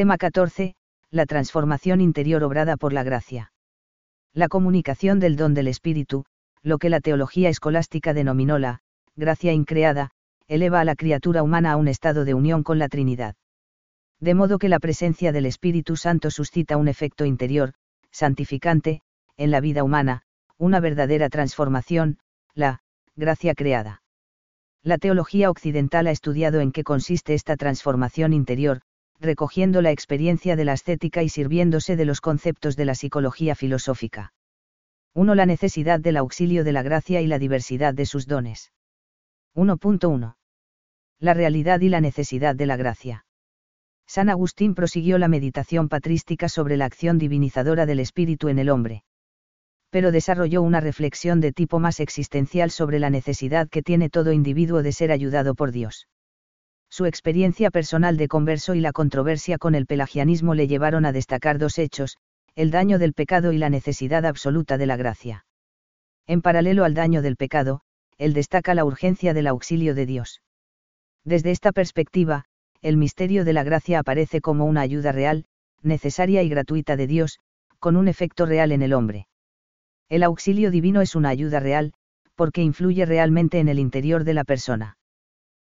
Tema 14. La transformación interior obrada por la gracia. La comunicación del don del Espíritu, lo que la teología escolástica denominó la gracia increada, eleva a la criatura humana a un estado de unión con la Trinidad. De modo que la presencia del Espíritu Santo suscita un efecto interior, santificante, en la vida humana, una verdadera transformación, la gracia creada. La teología occidental ha estudiado en qué consiste esta transformación interior, recogiendo la experiencia de la ascética y sirviéndose de los conceptos de la psicología filosófica. 1. La necesidad del auxilio de la gracia y la diversidad de sus dones. 1.1. La realidad y la necesidad de la gracia. San Agustín prosiguió la meditación patrística sobre la acción divinizadora del espíritu en el hombre. Pero desarrolló una reflexión de tipo más existencial sobre la necesidad que tiene todo individuo de ser ayudado por Dios. Su experiencia personal de converso y la controversia con el pelagianismo le llevaron a destacar dos hechos, el daño del pecado y la necesidad absoluta de la gracia. En paralelo al daño del pecado, él destaca la urgencia del auxilio de Dios. Desde esta perspectiva, el misterio de la gracia aparece como una ayuda real, necesaria y gratuita de Dios, con un efecto real en el hombre. El auxilio divino es una ayuda real, porque influye realmente en el interior de la persona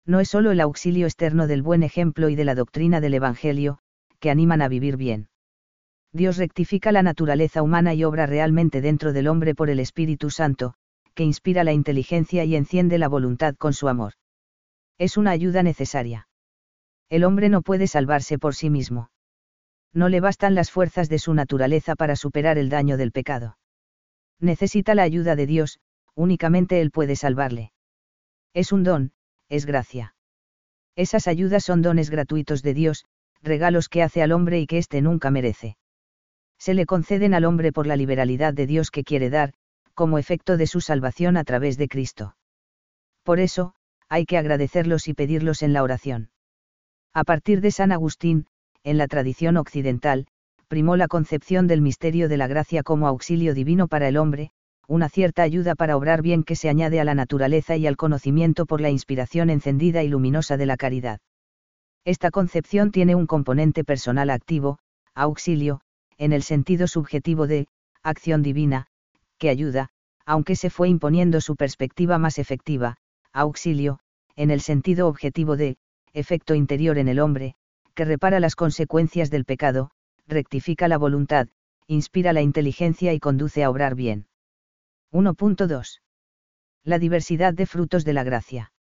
no es solo el auxilio externo del buen ejemplo y de la doctrina del Evangelio, que animan a vivir bien. Dios rectifica la naturaleza humana y obra realmente dentro del hombre por el Espíritu Santo, que inspira la inteligencia y enciende la voluntad con su amor. Es una ayuda necesaria. El hombre no puede salvarse por sí mismo. No le bastan las fuerzas de su naturaleza para superar el daño del pecado. Necesita la ayuda de Dios, únicamente Él puede salvarle. Es un don, es gracia. Esas ayudas son dones gratuitos de Dios, regalos que hace al hombre y que éste nunca merece. Se le conceden al hombre por la liberalidad de Dios que quiere dar, como efecto de su salvación a través de Cristo. Por eso, hay que agradecerlos y pedirlos en la oración. A partir de San Agustín, en la tradición occidental, primó la concepción del misterio de la gracia como auxilio divino para el hombre, una cierta ayuda para obrar bien que se añade a la naturaleza y al conocimiento por la inspiración encendida y luminosa de la caridad. Esta concepción tiene un componente personal activo, auxilio, en el sentido subjetivo de, acción divina, que ayuda, aunque se fue imponiendo su perspectiva más efectiva, auxilio, en el sentido objetivo de, efecto interior en el hombre, que repara las consecuencias del pecado, rectifica la voluntad, inspira la inteligencia y conduce a obrar bien. 1.2. La diversidad de frutos de la gracia.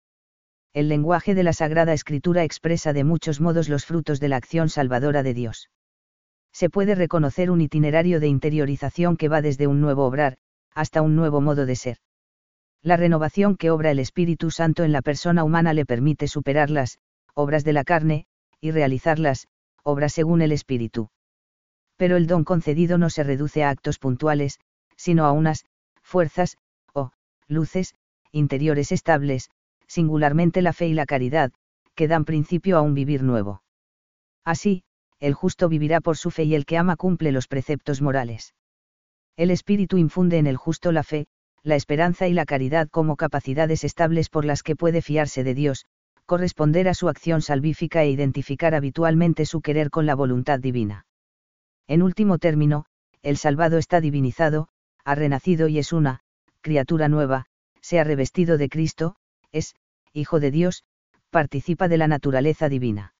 El lenguaje de la Sagrada Escritura expresa de muchos modos los frutos de la acción salvadora de Dios. Se puede reconocer un itinerario de interiorización que va desde un nuevo obrar, hasta un nuevo modo de ser. La renovación que obra el Espíritu Santo en la persona humana le permite superar las obras de la carne, y realizarlas, obras según el Espíritu. Pero el don concedido no se reduce a actos puntuales, sino a unas fuerzas, o, luces, interiores estables, singularmente la fe y la caridad, que dan principio a un vivir nuevo. Así, el justo vivirá por su fe y el que ama cumple los preceptos morales. El Espíritu infunde en el justo la fe, la esperanza y la caridad como capacidades estables por las que puede fiarse de Dios, corresponder a su acción salvífica e identificar habitualmente su querer con la voluntad divina. En último término, el salvado está divinizado, ha renacido y es una, criatura nueva, se ha revestido de Cristo, es, Hijo de Dios, participa de la naturaleza divina.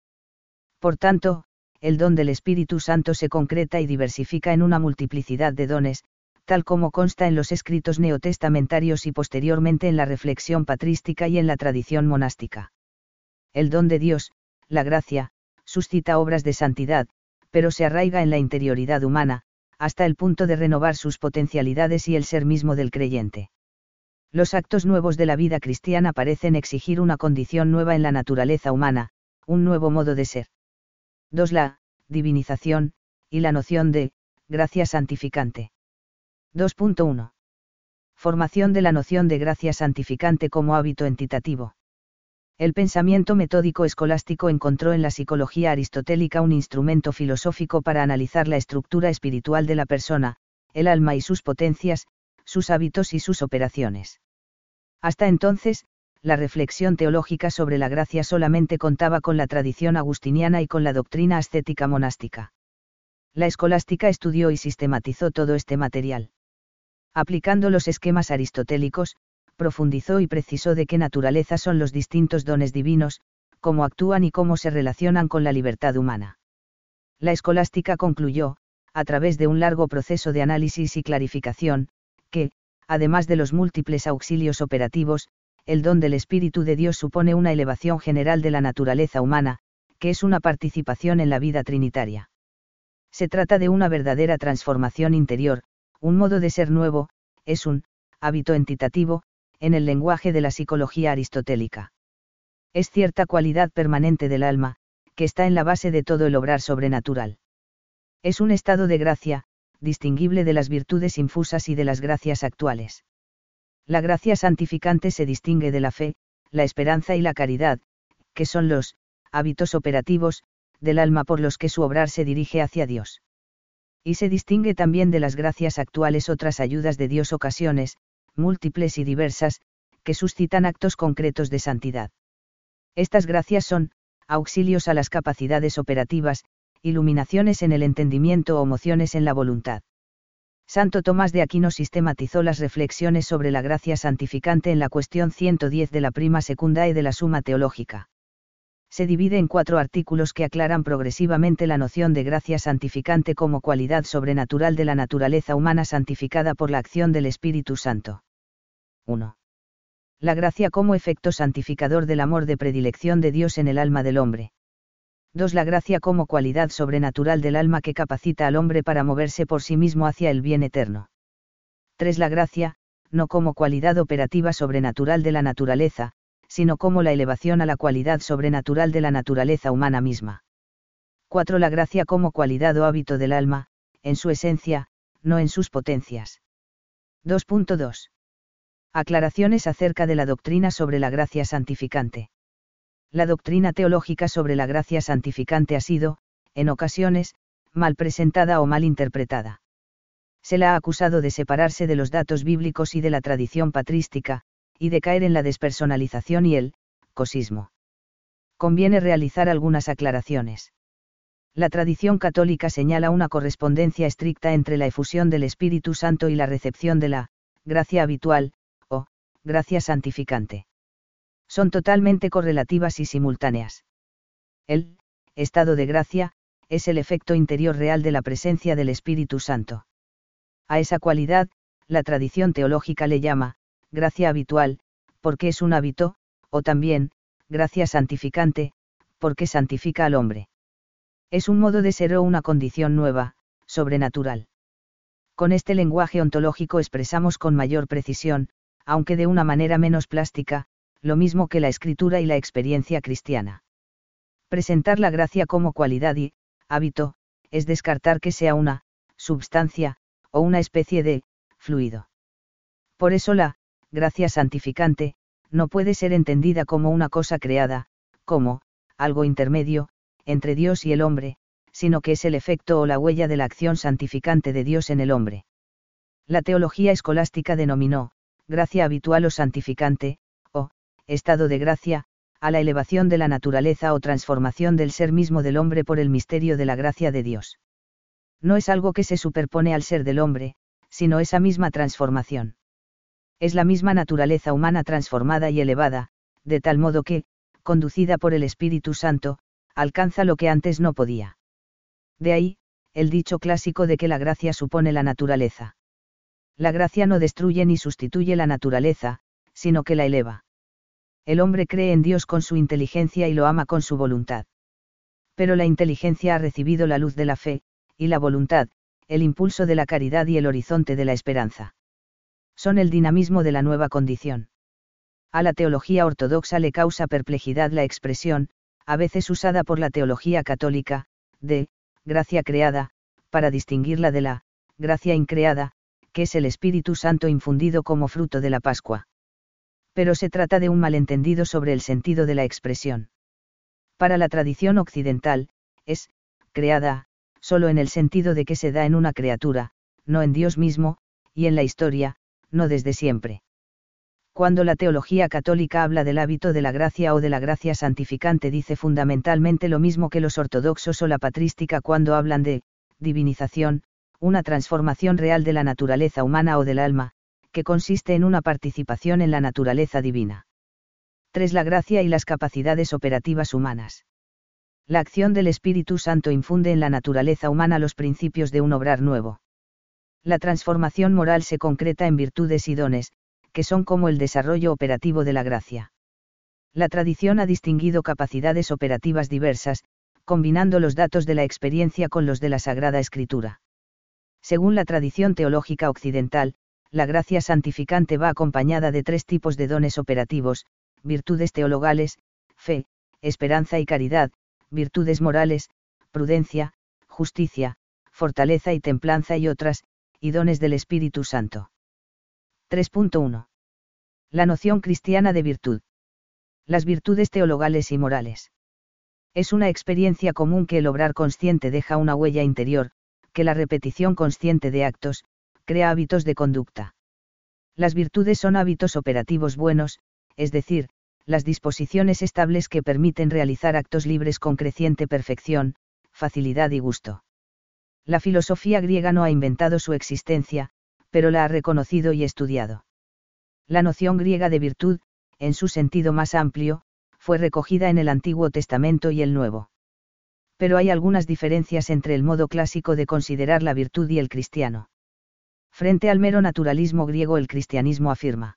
Por tanto, el don del Espíritu Santo se concreta y diversifica en una multiplicidad de dones, tal como consta en los escritos neotestamentarios y posteriormente en la reflexión patrística y en la tradición monástica. El don de Dios, la gracia, suscita obras de santidad, pero se arraiga en la interioridad humana, hasta el punto de renovar sus potencialidades y el ser mismo del creyente. Los actos nuevos de la vida cristiana parecen exigir una condición nueva en la naturaleza humana, un nuevo modo de ser. 2. La divinización, y la noción de gracia santificante. 2.1. Formación de la noción de gracia santificante como hábito entitativo. El pensamiento metódico escolástico encontró en la psicología aristotélica un instrumento filosófico para analizar la estructura espiritual de la persona, el alma y sus potencias, sus hábitos y sus operaciones. Hasta entonces, la reflexión teológica sobre la gracia solamente contaba con la tradición agustiniana y con la doctrina ascética monástica. La escolástica estudió y sistematizó todo este material. Aplicando los esquemas aristotélicos, profundizó y precisó de qué naturaleza son los distintos dones divinos, cómo actúan y cómo se relacionan con la libertad humana. La escolástica concluyó, a través de un largo proceso de análisis y clarificación, que, además de los múltiples auxilios operativos, el don del Espíritu de Dios supone una elevación general de la naturaleza humana, que es una participación en la vida trinitaria. Se trata de una verdadera transformación interior, un modo de ser nuevo, es un hábito entitativo, en el lenguaje de la psicología aristotélica. Es cierta cualidad permanente del alma, que está en la base de todo el obrar sobrenatural. Es un estado de gracia, distinguible de las virtudes infusas y de las gracias actuales. La gracia santificante se distingue de la fe, la esperanza y la caridad, que son los hábitos operativos del alma por los que su obrar se dirige hacia Dios. Y se distingue también de las gracias actuales otras ayudas de Dios ocasiones, múltiples y diversas, que suscitan actos concretos de santidad. Estas gracias son, auxilios a las capacidades operativas, iluminaciones en el entendimiento o mociones en la voluntad. Santo Tomás de Aquino sistematizó las reflexiones sobre la gracia santificante en la cuestión 110 de la prima secundae de la Suma Teológica. Se divide en cuatro artículos que aclaran progresivamente la noción de gracia santificante como cualidad sobrenatural de la naturaleza humana santificada por la acción del Espíritu Santo. 1. La gracia como efecto santificador del amor de predilección de Dios en el alma del hombre. 2. La gracia como cualidad sobrenatural del alma que capacita al hombre para moverse por sí mismo hacia el bien eterno. 3. La gracia, no como cualidad operativa sobrenatural de la naturaleza, sino como la elevación a la cualidad sobrenatural de la naturaleza humana misma. 4. La gracia como cualidad o hábito del alma, en su esencia, no en sus potencias. 2.2. Aclaraciones acerca de la doctrina sobre la gracia santificante la doctrina teológica sobre la gracia santificante ha sido, en ocasiones, mal presentada o mal interpretada. Se la ha acusado de separarse de los datos bíblicos y de la tradición patrística, y de caer en la despersonalización y el cosismo. Conviene realizar algunas aclaraciones. La tradición católica señala una correspondencia estricta entre la efusión del Espíritu Santo y la recepción de la gracia habitual, o gracia santificante son totalmente correlativas y simultáneas. El estado de gracia es el efecto interior real de la presencia del Espíritu Santo. A esa cualidad, la tradición teológica le llama, gracia habitual, porque es un hábito, o también, gracia santificante, porque santifica al hombre. Es un modo de ser o una condición nueva, sobrenatural. Con este lenguaje ontológico expresamos con mayor precisión, aunque de una manera menos plástica, lo mismo que la escritura y la experiencia cristiana. Presentar la gracia como cualidad y, hábito, es descartar que sea una, substancia, o una especie de, fluido. Por eso la, gracia santificante, no puede ser entendida como una cosa creada, como, algo intermedio, entre Dios y el hombre, sino que es el efecto o la huella de la acción santificante de Dios en el hombre. La teología escolástica denominó, gracia habitual o santificante, estado de gracia, a la elevación de la naturaleza o transformación del ser mismo del hombre por el misterio de la gracia de Dios. No es algo que se superpone al ser del hombre, sino esa misma transformación. Es la misma naturaleza humana transformada y elevada, de tal modo que, conducida por el Espíritu Santo, alcanza lo que antes no podía. De ahí, el dicho clásico de que la gracia supone la naturaleza. La gracia no destruye ni sustituye la naturaleza, sino que la eleva el hombre cree en Dios con su inteligencia y lo ama con su voluntad. Pero la inteligencia ha recibido la luz de la fe, y la voluntad, el impulso de la caridad y el horizonte de la esperanza. Son el dinamismo de la nueva condición. A la teología ortodoxa le causa perplejidad la expresión, a veces usada por la teología católica, de, gracia creada, para distinguirla de la, gracia increada, que es el Espíritu Santo infundido como fruto de la Pascua pero se trata de un malentendido sobre el sentido de la expresión. Para la tradición occidental, es, creada, solo en el sentido de que se da en una criatura, no en Dios mismo, y en la historia, no desde siempre. Cuando la teología católica habla del hábito de la gracia o de la gracia santificante dice fundamentalmente lo mismo que los ortodoxos o la patrística cuando hablan de divinización, una transformación real de la naturaleza humana o del alma, que consiste en una participación en la naturaleza divina. 3. La gracia y las capacidades operativas humanas. La acción del Espíritu Santo infunde en la naturaleza humana los principios de un obrar nuevo. La transformación moral se concreta en virtudes y dones, que son como el desarrollo operativo de la gracia. La tradición ha distinguido capacidades operativas diversas, combinando los datos de la experiencia con los de la Sagrada Escritura. Según la tradición teológica occidental, la gracia santificante va acompañada de tres tipos de dones operativos, virtudes teologales, fe, esperanza y caridad, virtudes morales, prudencia, justicia, fortaleza y templanza y otras, y dones del Espíritu Santo. 3.1. La noción cristiana de virtud. Las virtudes teologales y morales. Es una experiencia común que el obrar consciente deja una huella interior, que la repetición consciente de actos, crea hábitos de conducta. Las virtudes son hábitos operativos buenos, es decir, las disposiciones estables que permiten realizar actos libres con creciente perfección, facilidad y gusto. La filosofía griega no ha inventado su existencia, pero la ha reconocido y estudiado. La noción griega de virtud, en su sentido más amplio, fue recogida en el Antiguo Testamento y el Nuevo. Pero hay algunas diferencias entre el modo clásico de considerar la virtud y el cristiano. Frente al mero naturalismo griego el cristianismo afirma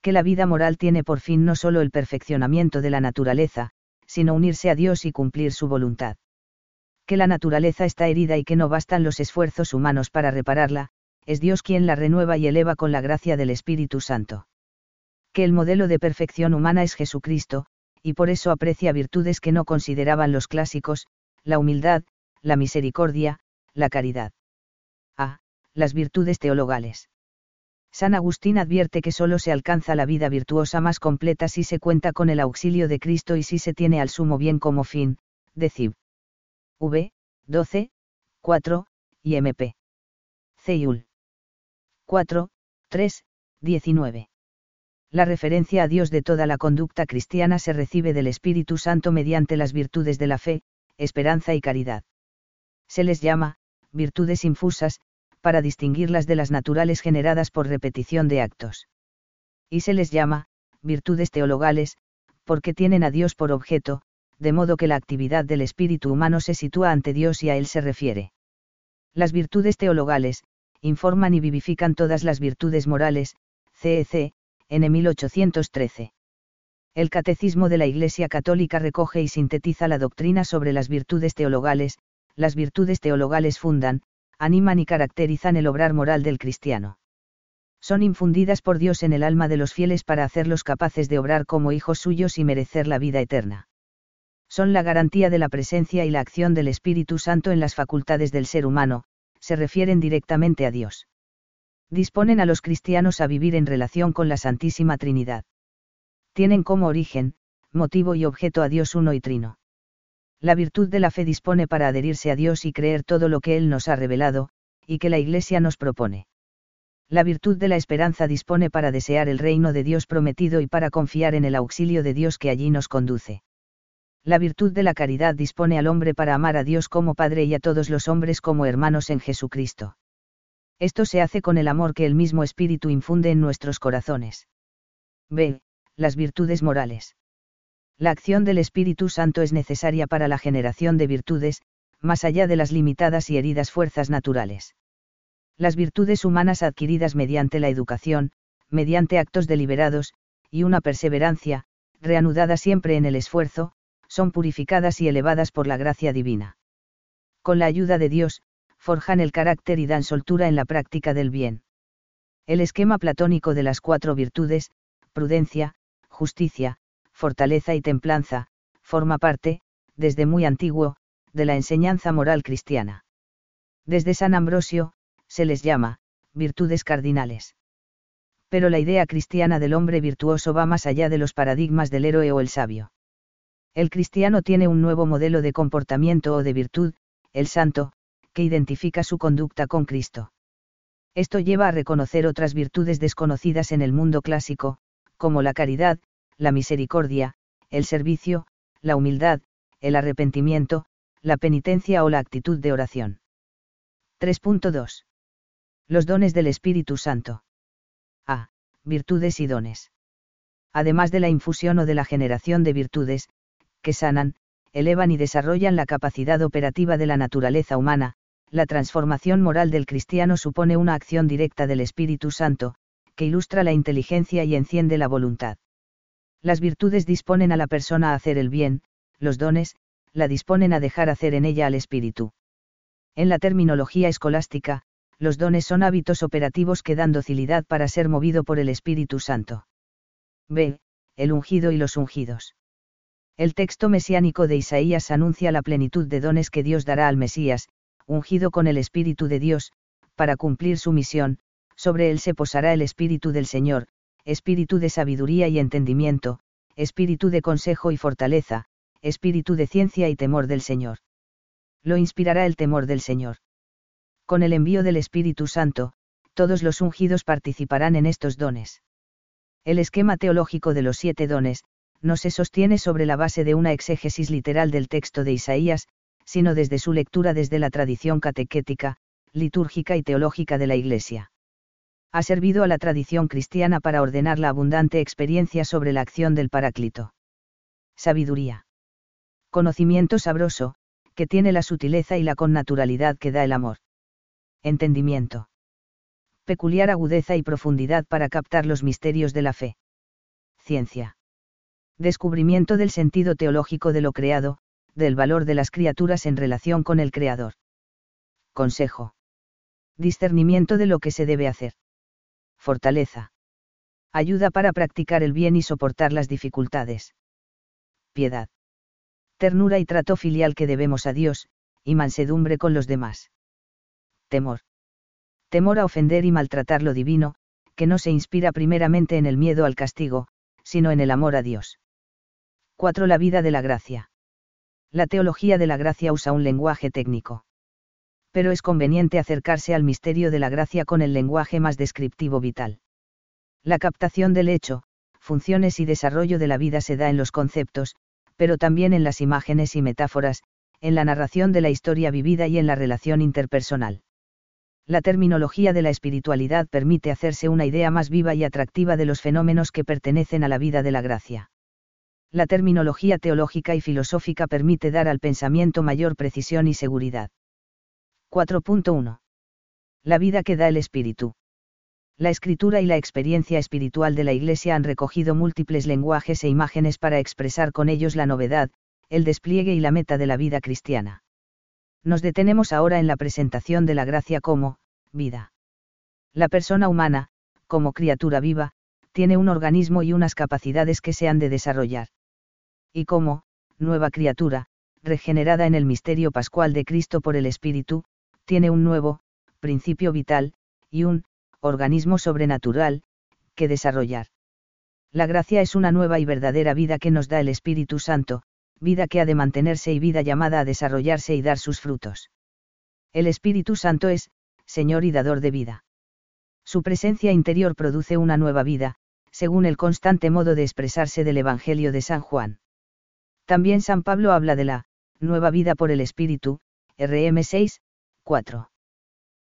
que la vida moral tiene por fin no solo el perfeccionamiento de la naturaleza, sino unirse a Dios y cumplir su voluntad. Que la naturaleza está herida y que no bastan los esfuerzos humanos para repararla, es Dios quien la renueva y eleva con la gracia del Espíritu Santo. Que el modelo de perfección humana es Jesucristo, y por eso aprecia virtudes que no consideraban los clásicos, la humildad, la misericordia, la caridad. A las virtudes teologales. San Agustín advierte que solo se alcanza la vida virtuosa más completa si se cuenta con el auxilio de Cristo y si se tiene al sumo bien como fin, decib. V, 12, 4, y MP. Ceyul. 4, 3, 19. La referencia a Dios de toda la conducta cristiana se recibe del Espíritu Santo mediante las virtudes de la fe, esperanza y caridad. Se les llama, virtudes infusas, para distinguirlas de las naturales generadas por repetición de actos. Y se les llama, virtudes teologales, porque tienen a Dios por objeto, de modo que la actividad del espíritu humano se sitúa ante Dios y a Él se refiere. Las virtudes teologales, informan y vivifican todas las virtudes morales, CEC, en 1813. El Catecismo de la Iglesia Católica recoge y sintetiza la doctrina sobre las virtudes teologales, las virtudes teologales fundan, animan y caracterizan el obrar moral del cristiano. Son infundidas por Dios en el alma de los fieles para hacerlos capaces de obrar como hijos suyos y merecer la vida eterna. Son la garantía de la presencia y la acción del Espíritu Santo en las facultades del ser humano, se refieren directamente a Dios. Disponen a los cristianos a vivir en relación con la Santísima Trinidad. Tienen como origen, motivo y objeto a Dios uno y trino. La virtud de la fe dispone para adherirse a Dios y creer todo lo que Él nos ha revelado, y que la Iglesia nos propone. La virtud de la esperanza dispone para desear el reino de Dios prometido y para confiar en el auxilio de Dios que allí nos conduce. La virtud de la caridad dispone al hombre para amar a Dios como Padre y a todos los hombres como hermanos en Jesucristo. Esto se hace con el amor que el mismo Espíritu infunde en nuestros corazones. B. Las virtudes morales. La acción del Espíritu Santo es necesaria para la generación de virtudes, más allá de las limitadas y heridas fuerzas naturales. Las virtudes humanas adquiridas mediante la educación, mediante actos deliberados, y una perseverancia, reanudada siempre en el esfuerzo, son purificadas y elevadas por la gracia divina. Con la ayuda de Dios, forjan el carácter y dan soltura en la práctica del bien. El esquema platónico de las cuatro virtudes, prudencia, justicia, fortaleza y templanza, forma parte, desde muy antiguo, de la enseñanza moral cristiana. Desde San Ambrosio, se les llama, virtudes cardinales. Pero la idea cristiana del hombre virtuoso va más allá de los paradigmas del héroe o el sabio. El cristiano tiene un nuevo modelo de comportamiento o de virtud, el santo, que identifica su conducta con Cristo. Esto lleva a reconocer otras virtudes desconocidas en el mundo clásico, como la caridad, la misericordia, el servicio, la humildad, el arrepentimiento, la penitencia o la actitud de oración. 3.2. Los dones del Espíritu Santo. A. Virtudes y dones. Además de la infusión o de la generación de virtudes, que sanan, elevan y desarrollan la capacidad operativa de la naturaleza humana, la transformación moral del cristiano supone una acción directa del Espíritu Santo, que ilustra la inteligencia y enciende la voluntad. Las virtudes disponen a la persona a hacer el bien, los dones, la disponen a dejar hacer en ella al Espíritu. En la terminología escolástica, los dones son hábitos operativos que dan docilidad para ser movido por el Espíritu Santo. B. El ungido y los ungidos. El texto mesiánico de Isaías anuncia la plenitud de dones que Dios dará al Mesías, ungido con el Espíritu de Dios, para cumplir su misión, sobre él se posará el Espíritu del Señor, espíritu de sabiduría y entendimiento, espíritu de consejo y fortaleza, espíritu de ciencia y temor del Señor. Lo inspirará el temor del Señor. Con el envío del Espíritu Santo, todos los ungidos participarán en estos dones. El esquema teológico de los siete dones, no se sostiene sobre la base de una exégesis literal del texto de Isaías, sino desde su lectura desde la tradición catequética, litúrgica y teológica de la Iglesia. Ha servido a la tradición cristiana para ordenar la abundante experiencia sobre la acción del Paráclito. Sabiduría. Conocimiento sabroso, que tiene la sutileza y la connaturalidad que da el amor. Entendimiento. Peculiar agudeza y profundidad para captar los misterios de la fe. Ciencia. Descubrimiento del sentido teológico de lo creado, del valor de las criaturas en relación con el Creador. Consejo. Discernimiento de lo que se debe hacer. Fortaleza. Ayuda para practicar el bien y soportar las dificultades. Piedad. Ternura y trato filial que debemos a Dios, y mansedumbre con los demás. Temor. Temor a ofender y maltratar lo divino, que no se inspira primeramente en el miedo al castigo, sino en el amor a Dios. 4. La vida de la gracia. La teología de la gracia usa un lenguaje técnico. Pero es conveniente acercarse al misterio de la gracia con el lenguaje más descriptivo vital. La captación del hecho, funciones y desarrollo de la vida se da en los conceptos, pero también en las imágenes y metáforas, en la narración de la historia vivida y en la relación interpersonal. La terminología de la espiritualidad permite hacerse una idea más viva y atractiva de los fenómenos que pertenecen a la vida de la gracia la terminología teológica y filosófica permite dar al pensamiento mayor precisión y seguridad. 4.1. La vida que da el Espíritu. La escritura y la experiencia espiritual de la Iglesia han recogido múltiples lenguajes e imágenes para expresar con ellos la novedad, el despliegue y la meta de la vida cristiana. Nos detenemos ahora en la presentación de la gracia como, vida. La persona humana, como criatura viva, tiene un organismo y unas capacidades que se han de desarrollar y como, nueva criatura, regenerada en el misterio pascual de Cristo por el Espíritu, tiene un nuevo, principio vital, y un, organismo sobrenatural, que desarrollar. La gracia es una nueva y verdadera vida que nos da el Espíritu Santo, vida que ha de mantenerse y vida llamada a desarrollarse y dar sus frutos. El Espíritu Santo es, Señor y dador de vida. Su presencia interior produce una nueva vida, según el constante modo de expresarse del Evangelio de San Juan. También San Pablo habla de la nueva vida por el Espíritu, RM 6, 4.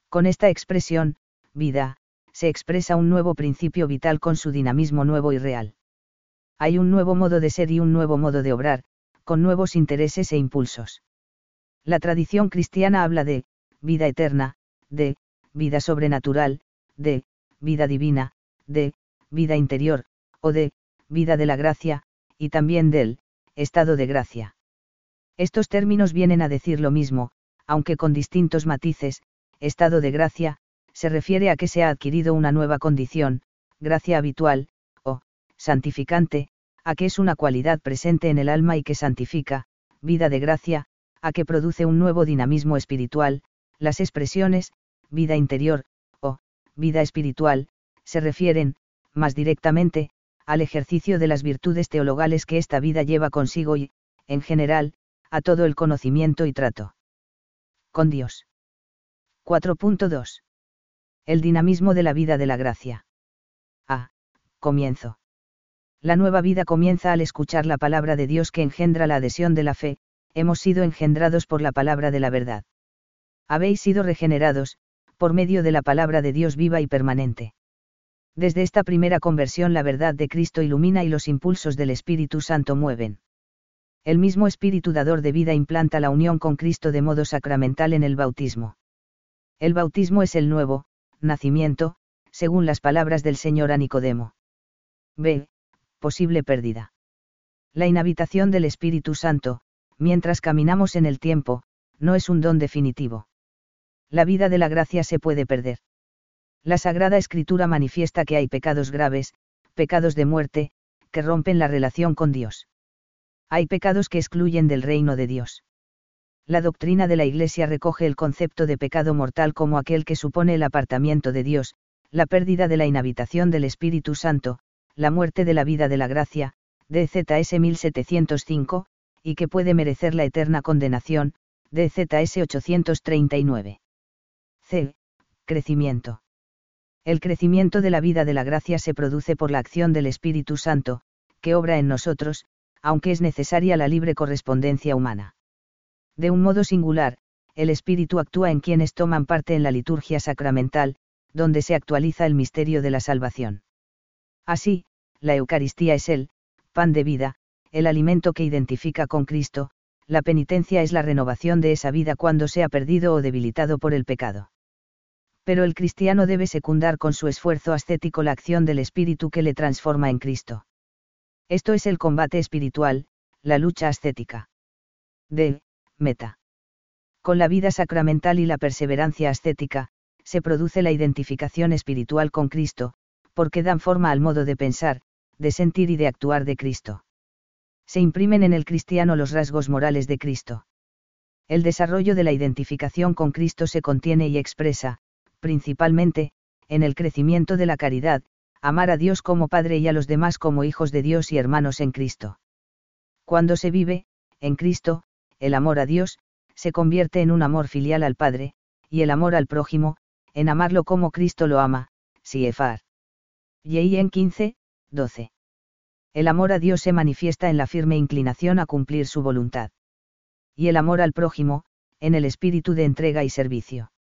Con esta expresión, vida, se expresa un nuevo principio vital con su dinamismo nuevo y real. Hay un nuevo modo de ser y un nuevo modo de obrar, con nuevos intereses e impulsos. La tradición cristiana habla de vida eterna, de vida sobrenatural, de vida divina, de vida interior, o de vida de la gracia, y también del estado de gracia. Estos términos vienen a decir lo mismo, aunque con distintos matices, estado de gracia, se refiere a que se ha adquirido una nueva condición, gracia habitual, o, santificante, a que es una cualidad presente en el alma y que santifica, vida de gracia, a que produce un nuevo dinamismo espiritual, las expresiones, vida interior, o, vida espiritual, se refieren, más directamente, al ejercicio de las virtudes teologales que esta vida lleva consigo y, en general, a todo el conocimiento y trato. Con Dios. 4.2. El dinamismo de la vida de la gracia. A. Comienzo. La nueva vida comienza al escuchar la palabra de Dios que engendra la adhesión de la fe, hemos sido engendrados por la palabra de la verdad. Habéis sido regenerados, por medio de la palabra de Dios viva y permanente. Desde esta primera conversión la verdad de Cristo ilumina y los impulsos del Espíritu Santo mueven. El mismo Espíritu dador de vida implanta la unión con Cristo de modo sacramental en el bautismo. El bautismo es el nuevo, nacimiento, según las palabras del Señor a Nicodemo. B. Posible pérdida. La inhabitación del Espíritu Santo, mientras caminamos en el tiempo, no es un don definitivo. La vida de la gracia se puede perder. La Sagrada Escritura manifiesta que hay pecados graves, pecados de muerte, que rompen la relación con Dios. Hay pecados que excluyen del reino de Dios. La doctrina de la Iglesia recoge el concepto de pecado mortal como aquel que supone el apartamiento de Dios, la pérdida de la inhabitación del Espíritu Santo, la muerte de la vida de la gracia, DZS 1705, y que puede merecer la eterna condenación, DZS 839. C. Crecimiento. El crecimiento de la vida de la gracia se produce por la acción del Espíritu Santo, que obra en nosotros, aunque es necesaria la libre correspondencia humana. De un modo singular, el Espíritu actúa en quienes toman parte en la liturgia sacramental, donde se actualiza el misterio de la salvación. Así, la Eucaristía es el pan de vida, el alimento que identifica con Cristo, la penitencia es la renovación de esa vida cuando se ha perdido o debilitado por el pecado. Pero el cristiano debe secundar con su esfuerzo ascético la acción del Espíritu que le transforma en Cristo. Esto es el combate espiritual, la lucha ascética. D. Meta. Con la vida sacramental y la perseverancia ascética, se produce la identificación espiritual con Cristo, porque dan forma al modo de pensar, de sentir y de actuar de Cristo. Se imprimen en el cristiano los rasgos morales de Cristo. El desarrollo de la identificación con Cristo se contiene y expresa, principalmente, en el crecimiento de la caridad, amar a Dios como Padre y a los demás como hijos de Dios y hermanos en Cristo. Cuando se vive, en Cristo, el amor a Dios, se convierte en un amor filial al Padre, y el amor al prójimo, en amarlo como Cristo lo ama, Siefar. En 15, 12. El amor a Dios se manifiesta en la firme inclinación a cumplir su voluntad. Y el amor al prójimo, en el espíritu de entrega y servicio.